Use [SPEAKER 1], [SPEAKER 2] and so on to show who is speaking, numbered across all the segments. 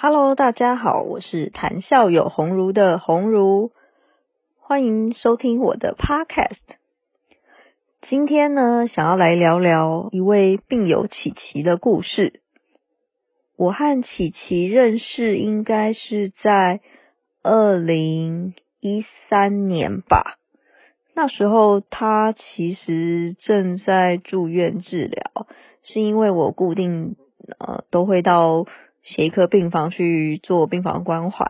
[SPEAKER 1] Hello，大家好，我是谈笑有鸿儒的鸿儒，欢迎收听我的 Podcast。今天呢，想要来聊聊一位病友琪琪的故事。我和琪琪认识应该是在二零一三年吧，那时候他其实正在住院治疗，是因为我固定呃都会到。协一科病房去做病房关怀，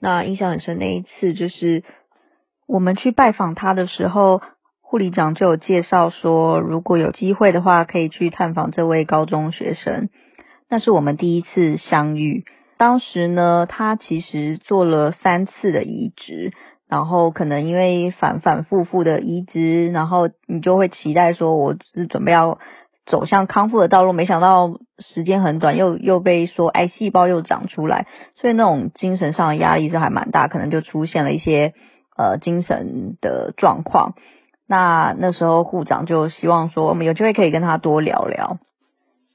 [SPEAKER 1] 那印象很深。那一次就是我们去拜访他的时候，护理长就有介绍说，如果有机会的话，可以去探访这位高中学生。那是我们第一次相遇。当时呢，他其实做了三次的移植，然后可能因为反反复复的移植，然后你就会期待说，我是准备要。走向康复的道路，没想到时间很短，又又被说癌细胞又长出来，所以那种精神上的压力是还蛮大，可能就出现了一些呃精神的状况。那那时候护长就希望说，我们有机会可以跟他多聊聊。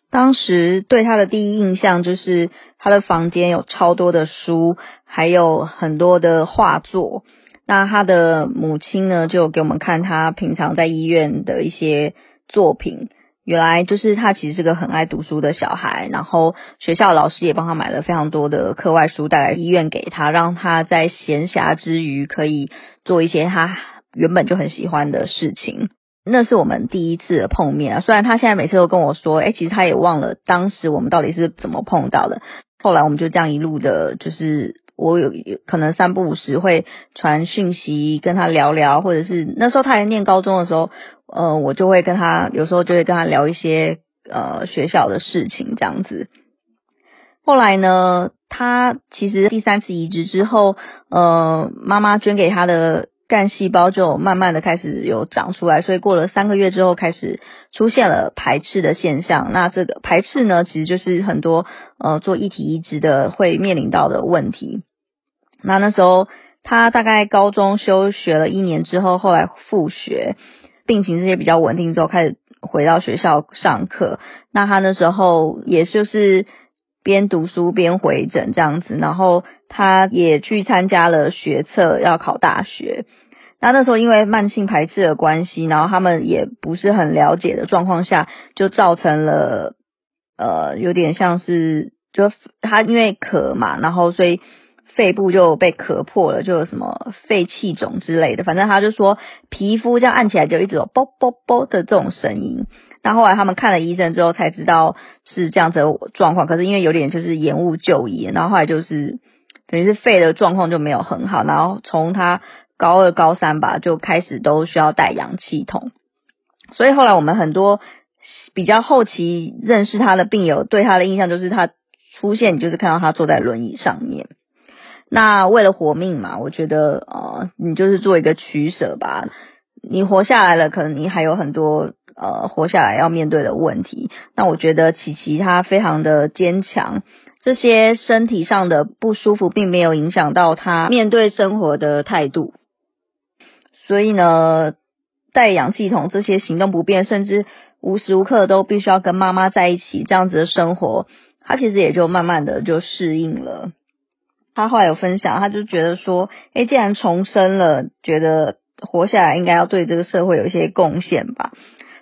[SPEAKER 1] 当时对他的第一印象就是他的房间有超多的书，还有很多的画作。那他的母亲呢，就给我们看他平常在医院的一些作品。原来就是他其实是个很爱读书的小孩，然后学校老师也帮他买了非常多的课外书带来医院给他，让他在闲暇之余可以做一些他原本就很喜欢的事情。那是我们第一次碰面啊，虽然他现在每次都跟我说，哎，其实他也忘了当时我们到底是怎么碰到的。后来我们就这样一路的，就是我有可能三不五时会传讯息跟他聊聊，或者是那时候他还念高中的时候。呃，我就会跟他有时候就会跟他聊一些呃学校的事情这样子。后来呢，他其实第三次移植之后，呃，妈妈捐给他的干细胞就慢慢的开始有长出来，所以过了三个月之后开始出现了排斥的现象。那这个排斥呢，其实就是很多呃做异体移植的会面临到的问题。那那时候他大概高中休学了一年之后，后来复学。病情这些比较稳定之后，开始回到学校上课。那他那时候也就是边读书边回诊这样子，然后他也去参加了学测，要考大学。那那时候因为慢性排斥的关系，然后他们也不是很了解的状况下，就造成了呃有点像是就他因为咳嘛，然后所以。肺部就被咳破了，就有什么肺气肿之类的。反正他就说皮肤这样按起来就一直有啵啵啵的这种声音。那后来他们看了医生之后才知道是这样子的状况。可是因为有点就是延误就医，然后后来就是等于是肺的状况就没有很好。然后从他高二高三吧就开始都需要带氧气筒。所以后来我们很多比较后期认识他的病友对他的印象就是他出现就是看到他坐在轮椅上面。那为了活命嘛，我觉得呃，你就是做一个取舍吧。你活下来了，可能你还有很多呃活下来要面对的问题。那我觉得琪琪她非常的坚强，这些身体上的不舒服并没有影响到她面对生活的态度。所以呢，带氧气筒这些行动不便，甚至无时无刻都必须要跟妈妈在一起这样子的生活，她其实也就慢慢的就适应了。他后来有分享，他就觉得说，哎，既然重生了，觉得活下来应该要对这个社会有一些贡献吧。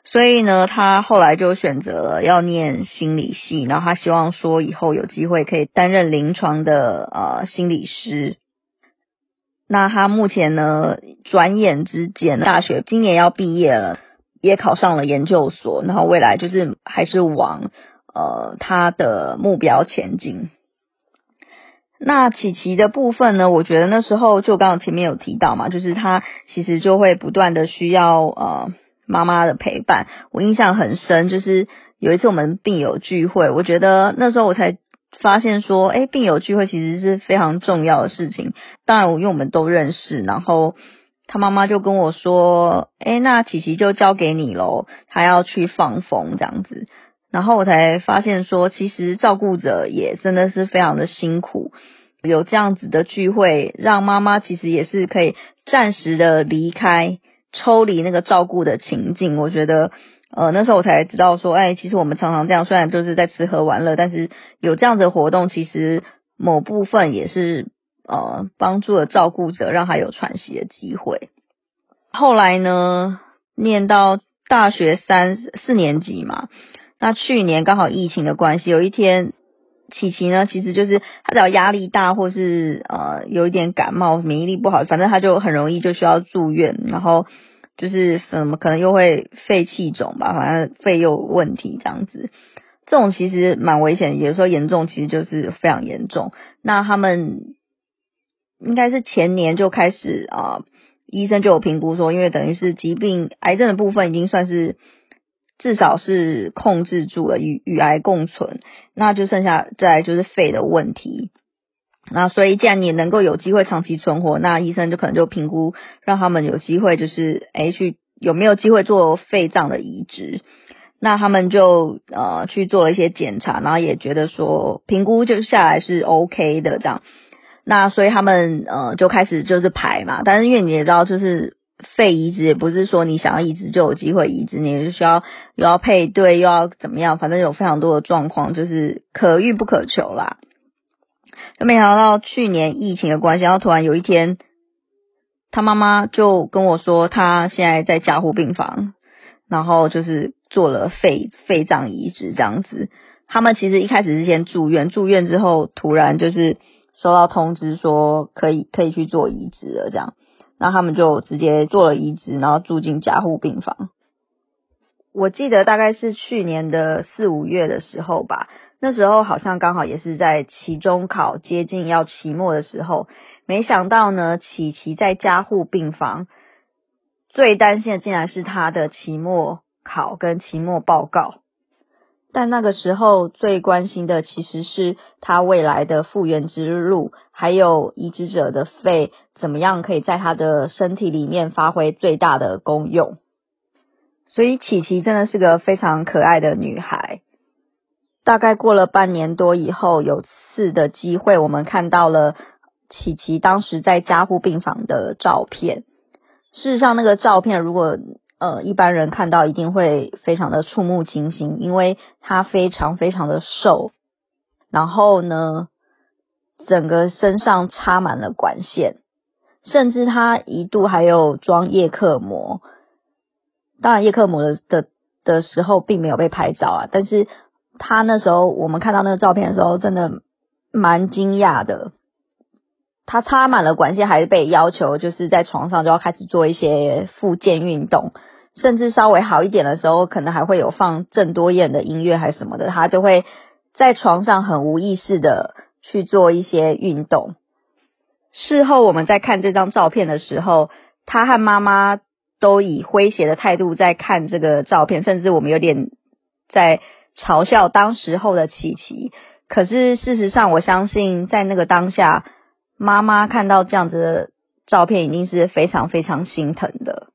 [SPEAKER 1] 所以呢，他后来就选择了要念心理系，然后他希望说以后有机会可以担任临床的呃心理师。那他目前呢，转眼之间，大学今年要毕业了，也考上了研究所，然后未来就是还是往呃他的目标前进。那琪琪的部分呢？我觉得那时候就刚刚前面有提到嘛，就是他其实就会不断的需要呃妈妈的陪伴。我印象很深，就是有一次我们病友聚会，我觉得那时候我才发现说，哎，病友聚会其实是非常重要的事情。当然，因为我们都认识，然后他妈妈就跟我说，哎，那琪琪就交给你喽，他要去放风这样子。然后我才发现说，其实照顾者也真的是非常的辛苦。有这样子的聚会，让妈妈其实也是可以暂时的离开、抽离那个照顾的情境。我觉得，呃，那时候我才知道说，哎，其实我们常常这样，虽然就是在吃喝玩乐，但是有这样子的活动，其实某部分也是呃帮助了照顾者，让他有喘息的机会。后来呢，念到大学三四年级嘛，那去年刚好疫情的关系，有一天。琪琪呢，其实就是他只要压力大，或是呃有一点感冒，免疫力不好，反正他就很容易就需要住院，然后就是什么可能又会肺气肿吧，反正肺又有问题这样子。这种其实蛮危险，有时候严重其实就是非常严重。那他们应该是前年就开始啊，医生就有评估说，因为等于是疾病癌症的部分已经算是。至少是控制住了与与癌共存，那就剩下再来就是肺的问题。那所以既然你能够有机会长期存活，那医生就可能就评估让他们有机会，就是诶去有没有机会做肺脏的移植。那他们就呃去做了一些检查，然后也觉得说评估就下来是 OK 的这样。那所以他们呃就开始就是排嘛，但是因为你也知道就是。肺移植也不是说你想要移植就有机会移植，你是需要又要配对又要怎么样，反正有非常多的状况，就是可遇不可求啦。就没想到去年疫情的关系，然后突然有一天，他妈妈就跟我说，他现在在加护病房，然后就是做了肺肺脏移植这样子。他们其实一开始是先住院，住院之后突然就是收到通知说可以可以去做移植了这样。那他们就直接做了移植，然后住进加护病房。我记得大概是去年的四五月的时候吧，那时候好像刚好也是在期中考接近要期末的时候，没想到呢，琪琪在加护病房，最担心的竟然是他的期末考跟期末报告。但那个时候最关心的其实是他未来的复原之路，还有移植者的肺怎么样可以在他的身体里面发挥最大的功用。所以琪琪真的是个非常可爱的女孩。大概过了半年多以后，有次的机会，我们看到了琪琪当时在加护病房的照片。事实上，那个照片如果。呃，一般人看到一定会非常的触目惊心，因为他非常非常的瘦，然后呢，整个身上插满了管线，甚至他一度还有装叶克膜。当然，叶克膜的的的时候并没有被拍照啊，但是他那时候我们看到那个照片的时候，真的蛮惊讶的。他插满了管线，还是被要求就是在床上就要开始做一些复健运动，甚至稍微好一点的时候，可能还会有放郑多燕的音乐还是什么的，他就会在床上很无意识的去做一些运动。事后我们在看这张照片的时候，他和妈妈都以诙谐的态度在看这个照片，甚至我们有点在嘲笑当时候的琪琪。可是事实上，我相信在那个当下。妈妈看到这样子的照片，一定是非常非常心疼的。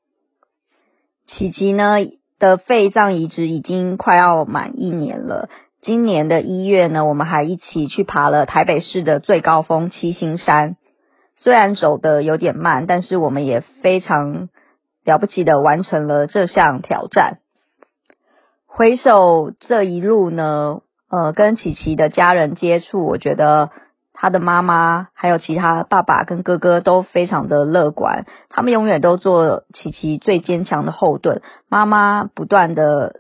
[SPEAKER 1] 琪琪呢的肺脏移植已经快要满一年了。今年的一月呢，我们还一起去爬了台北市的最高峰七星山。虽然走的有点慢，但是我们也非常了不起的完成了这项挑战。回首这一路呢，呃，跟琪琪的家人接触，我觉得。他的妈妈还有其他爸爸跟哥哥都非常的乐观，他们永远都做琪琪最坚强的后盾。妈妈不断的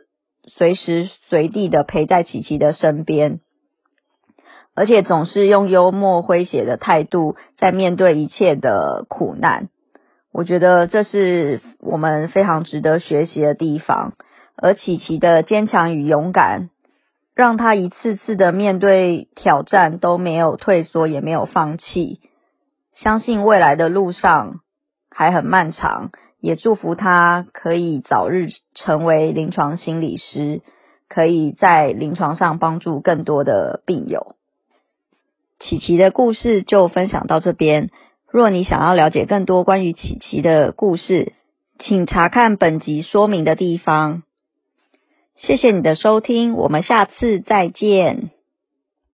[SPEAKER 1] 随时随地的陪在琪琪的身边，而且总是用幽默诙谐的态度在面对一切的苦难。我觉得这是我们非常值得学习的地方，而琪琪的坚强与勇敢。让他一次次的面对挑战都没有退缩，也没有放弃，相信未来的路上还很漫长，也祝福他可以早日成为临床心理师，可以在临床上帮助更多的病友。琪琪的故事就分享到这边，若你想要了解更多关于琪琪的故事，请查看本集说明的地方。谢谢你的收听，我们下次再见。